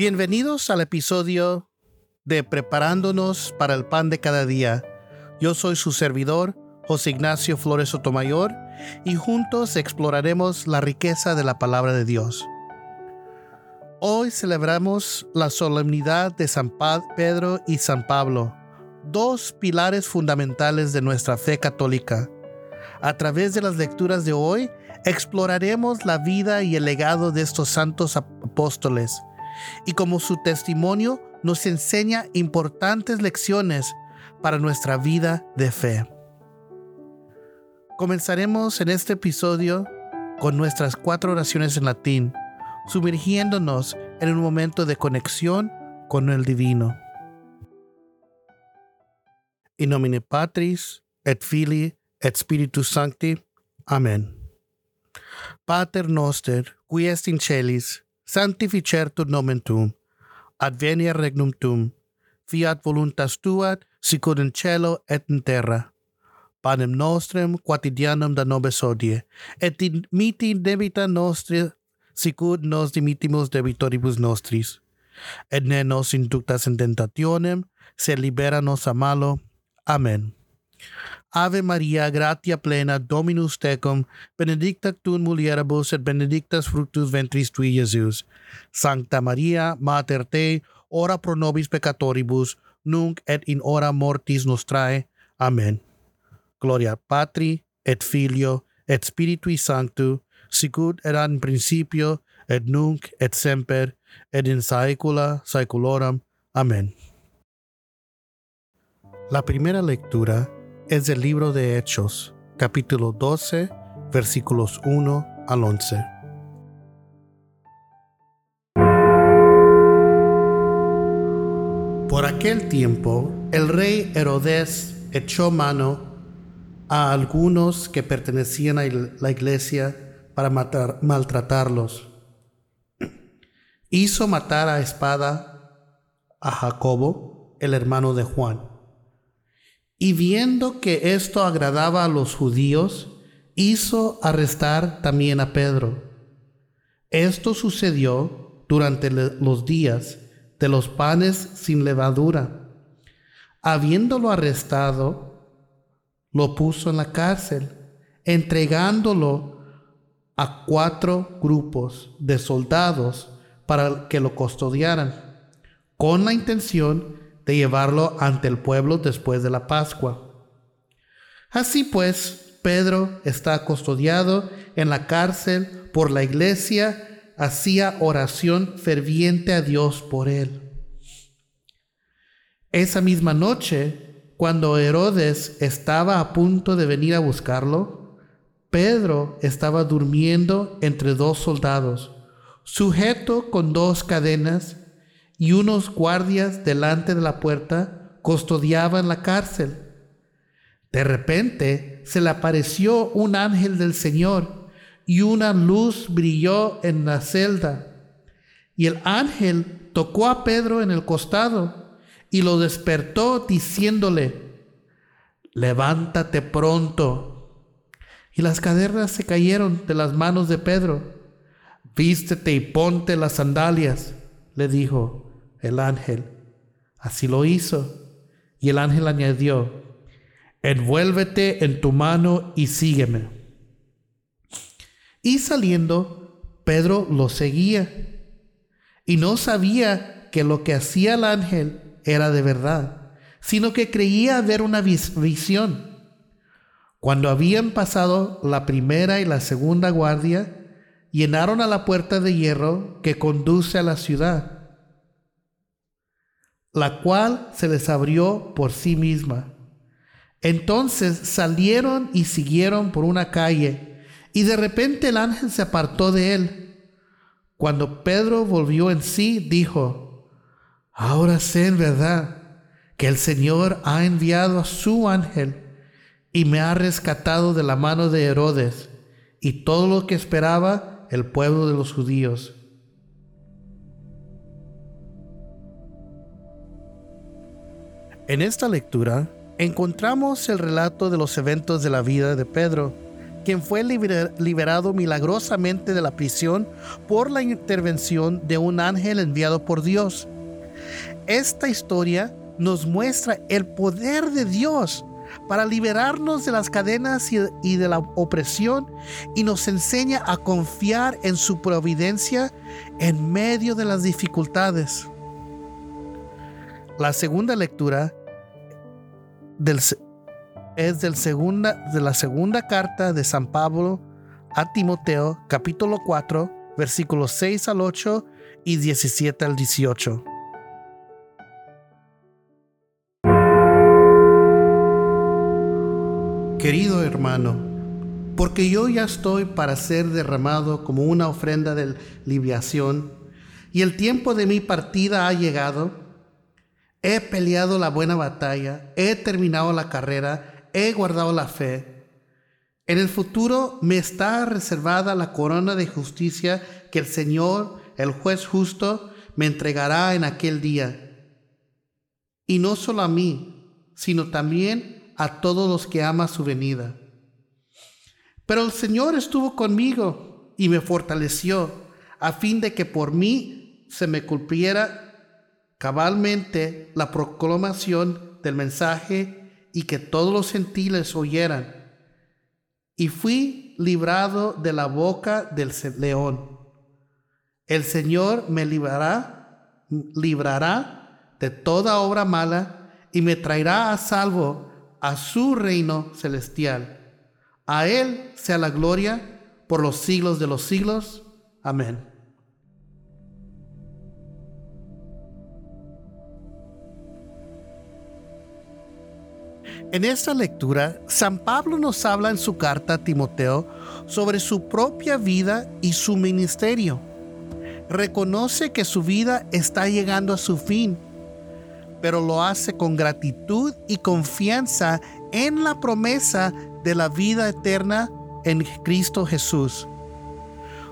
Bienvenidos al episodio de Preparándonos para el Pan de cada día. Yo soy su servidor, José Ignacio Flores Sotomayor, y juntos exploraremos la riqueza de la palabra de Dios. Hoy celebramos la solemnidad de San Pedro y San Pablo, dos pilares fundamentales de nuestra fe católica. A través de las lecturas de hoy, exploraremos la vida y el legado de estos santos apóstoles y como su testimonio nos enseña importantes lecciones para nuestra vida de fe. Comenzaremos en este episodio con nuestras cuatro oraciones en latín, sumergiéndonos en un momento de conexión con el divino. In nomine Patris, et Filii, et Spiritus Sancti. Amen. Pater noster, qui est in celis, sanctificertur nomen tuum, adveniat regnum tuum, fiat voluntas tua, sicur in cielo et in terra. Panem nostrem quotidianum da nobis odie, et dimiti debita nostri, sicur nos dimitimus debitoribus nostris. Et ne nos inductas in tentationem, se libera nos a malo. Amen. Ave Maria, gratia plena, Dominus tecum, benedicta tu in mulieribus et benedictus fructus ventris tui, Iesus. Sancta Maria, Mater Dei, ora pro nobis peccatoribus, nunc et in hora mortis nostrae. Amen. Gloria Patri, et Filio, et Spiritui Sanctu, sicut erat in principio, et nunc, et semper, et in saecula saeculorum. Amen. La primera lectura es del libro de Hechos, capítulo 12, versículos 1 al 11. Por aquel tiempo, el rey Herodes echó mano a algunos que pertenecían a la iglesia para matar, maltratarlos. Hizo matar a espada a Jacobo, el hermano de Juan y viendo que esto agradaba a los judíos, hizo arrestar también a Pedro. Esto sucedió durante los días de los panes sin levadura. Habiéndolo arrestado, lo puso en la cárcel, entregándolo a cuatro grupos de soldados para que lo custodiaran, con la intención de llevarlo ante el pueblo después de la Pascua. Así pues, Pedro está custodiado en la cárcel por la iglesia, hacía oración ferviente a Dios por él. Esa misma noche, cuando Herodes estaba a punto de venir a buscarlo, Pedro estaba durmiendo entre dos soldados, sujeto con dos cadenas y unos guardias delante de la puerta custodiaban la cárcel. De repente se le apareció un ángel del Señor y una luz brilló en la celda. Y el ángel tocó a Pedro en el costado y lo despertó diciéndole, levántate pronto. Y las cadenas se cayeron de las manos de Pedro. Vístete y ponte las sandalias, le dijo el ángel. Así lo hizo. Y el ángel añadió, envuélvete en tu mano y sígueme. Y saliendo, Pedro lo seguía. Y no sabía que lo que hacía el ángel era de verdad, sino que creía ver una visión. Cuando habían pasado la primera y la segunda guardia, llenaron a la puerta de hierro que conduce a la ciudad la cual se les abrió por sí misma. Entonces salieron y siguieron por una calle, y de repente el ángel se apartó de él. Cuando Pedro volvió en sí, dijo, ahora sé en verdad que el Señor ha enviado a su ángel y me ha rescatado de la mano de Herodes y todo lo que esperaba el pueblo de los judíos En esta lectura encontramos el relato de los eventos de la vida de Pedro, quien fue liberado milagrosamente de la prisión por la intervención de un ángel enviado por Dios. Esta historia nos muestra el poder de Dios para liberarnos de las cadenas y de la opresión y nos enseña a confiar en su providencia en medio de las dificultades. La segunda lectura es del segunda, de la segunda carta de San Pablo a Timoteo, capítulo 4, versículos 6 al 8 y 17 al 18. Querido hermano, porque yo ya estoy para ser derramado como una ofrenda de libiación, y el tiempo de mi partida ha llegado, he peleado la buena batalla, he terminado la carrera, he guardado la fe. En el futuro me está reservada la corona de justicia que el Señor, el juez justo, me entregará en aquel día. Y no solo a mí, sino también a todos los que ama su venida. Pero el Señor estuvo conmigo y me fortaleció a fin de que por mí se me cumpliera cabalmente la proclamación del mensaje y que todos los gentiles oyeran. Y fui librado de la boca del león. El Señor me librará, librará de toda obra mala y me traerá a salvo a su reino celestial. A Él sea la gloria por los siglos de los siglos. Amén. En esta lectura, San Pablo nos habla en su carta a Timoteo sobre su propia vida y su ministerio. Reconoce que su vida está llegando a su fin pero lo hace con gratitud y confianza en la promesa de la vida eterna en Cristo Jesús.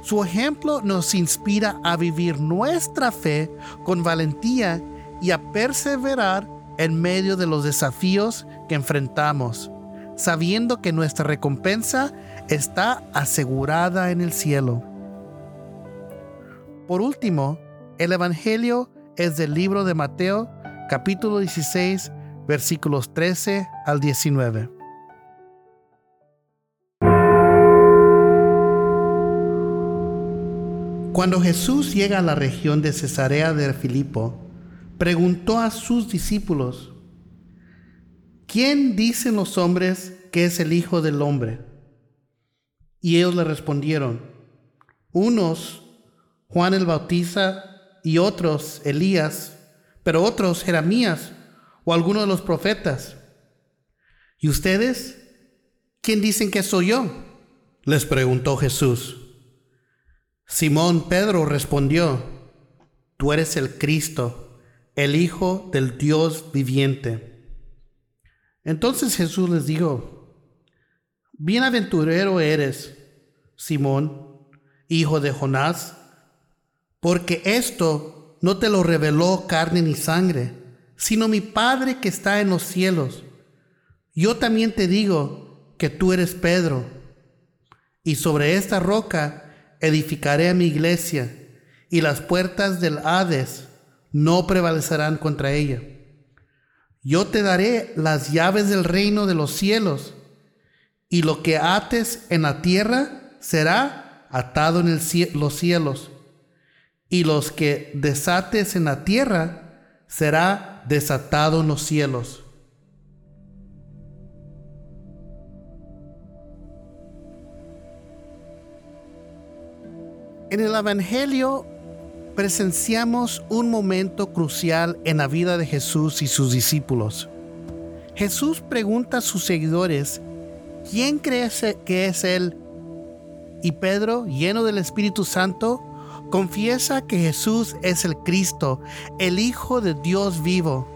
Su ejemplo nos inspira a vivir nuestra fe con valentía y a perseverar en medio de los desafíos que enfrentamos, sabiendo que nuestra recompensa está asegurada en el cielo. Por último, el Evangelio es del libro de Mateo capítulo 16, versículos 13 al 19. Cuando Jesús llega a la región de Cesarea de Filipo, preguntó a sus discípulos, ¿quién dicen los hombres que es el Hijo del Hombre? Y ellos le respondieron, unos, Juan el Bautista, y otros, Elías, pero otros Jeremías o alguno de los profetas. ¿Y ustedes? ¿Quién dicen que soy yo? Les preguntó Jesús. Simón Pedro respondió, Tú eres el Cristo, el Hijo del Dios viviente. Entonces Jesús les dijo, Bienaventurero eres, Simón, hijo de Jonás, porque esto no te lo reveló carne ni sangre, sino mi Padre que está en los cielos. Yo también te digo que tú eres Pedro, y sobre esta roca edificaré a mi iglesia, y las puertas del Hades no prevalecerán contra ella. Yo te daré las llaves del reino de los cielos, y lo que ates en la tierra será atado en los cielos y los que desates en la tierra será desatado en los cielos. En el Evangelio presenciamos un momento crucial en la vida de Jesús y sus discípulos. Jesús pregunta a sus seguidores, ¿quién cree que es Él? Y Pedro, lleno del Espíritu Santo, Confiesa que Jesús es el Cristo, el Hijo de Dios vivo.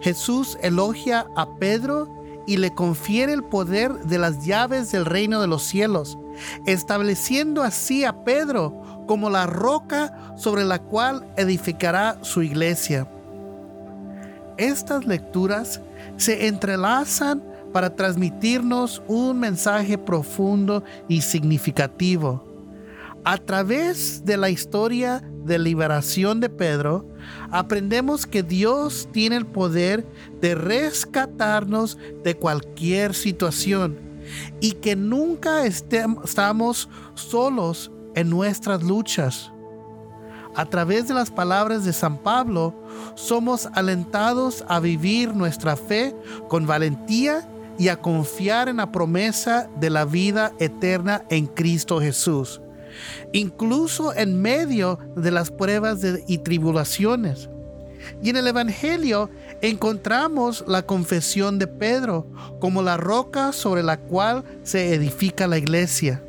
Jesús elogia a Pedro y le confiere el poder de las llaves del reino de los cielos, estableciendo así a Pedro como la roca sobre la cual edificará su iglesia. Estas lecturas se entrelazan para transmitirnos un mensaje profundo y significativo. A través de la historia de liberación de Pedro, aprendemos que Dios tiene el poder de rescatarnos de cualquier situación y que nunca estamos solos en nuestras luchas. A través de las palabras de San Pablo, somos alentados a vivir nuestra fe con valentía y a confiar en la promesa de la vida eterna en Cristo Jesús, incluso en medio de las pruebas y tribulaciones. Y en el Evangelio encontramos la confesión de Pedro como la roca sobre la cual se edifica la iglesia,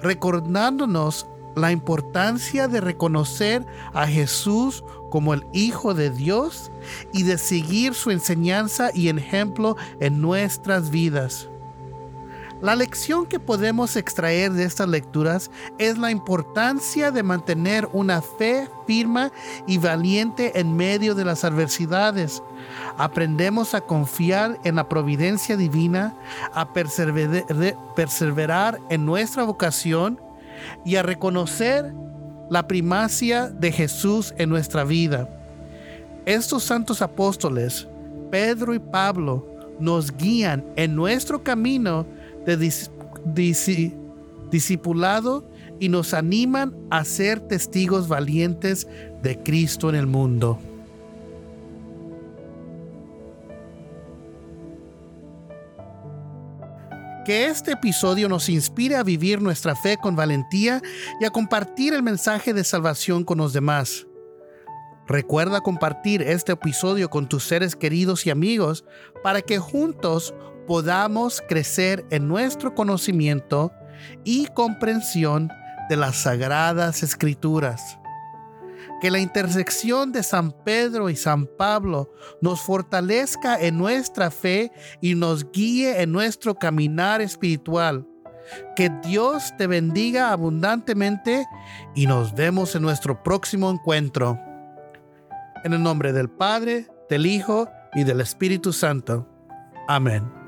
recordándonos la importancia de reconocer a Jesús como el Hijo de Dios y de seguir su enseñanza y ejemplo en nuestras vidas. La lección que podemos extraer de estas lecturas es la importancia de mantener una fe firme y valiente en medio de las adversidades. Aprendemos a confiar en la providencia divina, a perseverar en nuestra vocación y a reconocer la primacia de Jesús en nuestra vida. Estos santos apóstoles, Pedro y Pablo, nos guían en nuestro camino de discipulado y nos animan a ser testigos valientes de Cristo en el mundo. Que este episodio nos inspire a vivir nuestra fe con valentía y a compartir el mensaje de salvación con los demás. Recuerda compartir este episodio con tus seres queridos y amigos para que juntos podamos crecer en nuestro conocimiento y comprensión de las sagradas escrituras. Que la intersección de San Pedro y San Pablo nos fortalezca en nuestra fe y nos guíe en nuestro caminar espiritual. Que Dios te bendiga abundantemente y nos vemos en nuestro próximo encuentro. En el nombre del Padre, del Hijo y del Espíritu Santo. Amén.